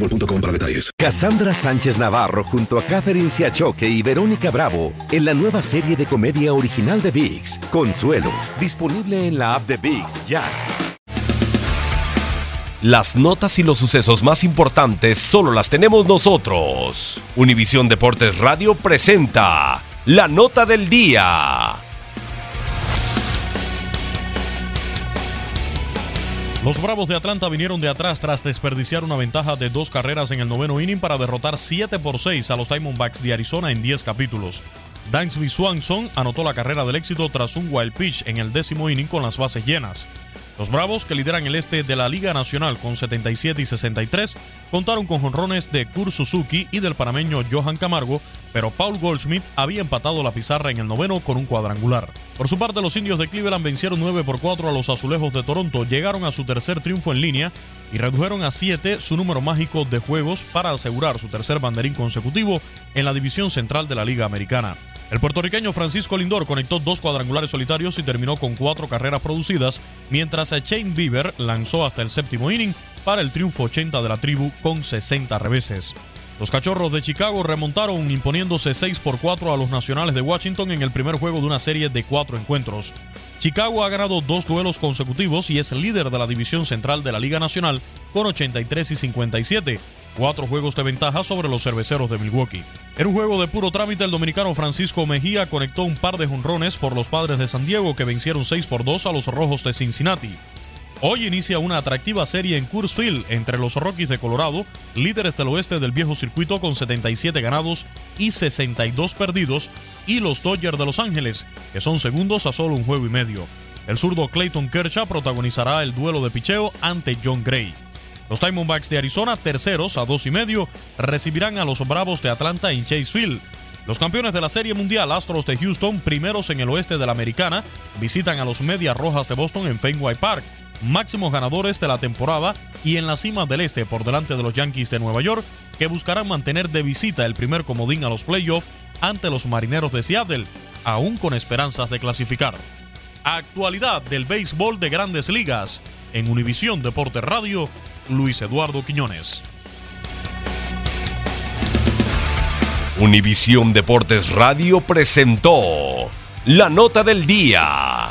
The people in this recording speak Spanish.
boostmobile.com para detalles. Cassandra Sánchez Navarro junto a Catherine Siachoque y Verónica Bravo en la nueva serie de comedia original de VIX, Consuelo, disponible en la app de VIX ya. Las notas y los sucesos más importantes solo las tenemos nosotros. Univisión Deportes Radio presenta la nota del día. Los Bravos de Atlanta vinieron de atrás tras desperdiciar una ventaja de dos carreras en el noveno inning para derrotar 7 por 6 a los Diamondbacks de Arizona en 10 capítulos. Dansby Swanson anotó la carrera del éxito tras un wild pitch en el décimo inning con las bases llenas. Los Bravos, que lideran el este de la Liga Nacional con 77 y 63, contaron con jonrones de Kurt Suzuki y del panameño Johan Camargo, pero Paul Goldschmidt había empatado la pizarra en el noveno con un cuadrangular. Por su parte, los indios de Cleveland vencieron 9 por 4 a los azulejos de Toronto, llegaron a su tercer triunfo en línea y redujeron a 7 su número mágico de juegos para asegurar su tercer banderín consecutivo en la división central de la Liga Americana. El puertorriqueño Francisco Lindor conectó dos cuadrangulares solitarios y terminó con cuatro carreras producidas, mientras Shane Bieber lanzó hasta el séptimo inning para el triunfo 80 de la tribu con 60 reveses. Los Cachorros de Chicago remontaron imponiéndose 6 por 4 a los Nacionales de Washington en el primer juego de una serie de cuatro encuentros. Chicago ha ganado dos duelos consecutivos y es líder de la división central de la Liga Nacional con 83 y 57, cuatro juegos de ventaja sobre los cerveceros de Milwaukee. En un juego de puro trámite, el dominicano Francisco Mejía conectó un par de jonrones por los padres de San Diego que vencieron 6 por 2 a los Rojos de Cincinnati. Hoy inicia una atractiva serie en Coors Field entre los Rockies de Colorado, líderes del oeste del viejo circuito con 77 ganados y 62 perdidos, y los Dodgers de Los Ángeles, que son segundos a solo un juego y medio. El zurdo Clayton Kershaw protagonizará el duelo de picheo ante John Gray. Los Diamondbacks de Arizona, terceros a dos y medio, recibirán a los Bravos de Atlanta en Chase Field. Los campeones de la Serie Mundial, Astros de Houston, primeros en el oeste de la Americana, visitan a los Medias Rojas de Boston en Fenway Park, máximos ganadores de la temporada y en la cima del este por delante de los Yankees de Nueva York, que buscarán mantener de visita el primer comodín a los playoffs ante los Marineros de Seattle, aún con esperanzas de clasificar. Actualidad del béisbol de grandes ligas en Univisión Deporte Radio Luis Eduardo Quiñones. Univisión Deportes Radio presentó la nota del día.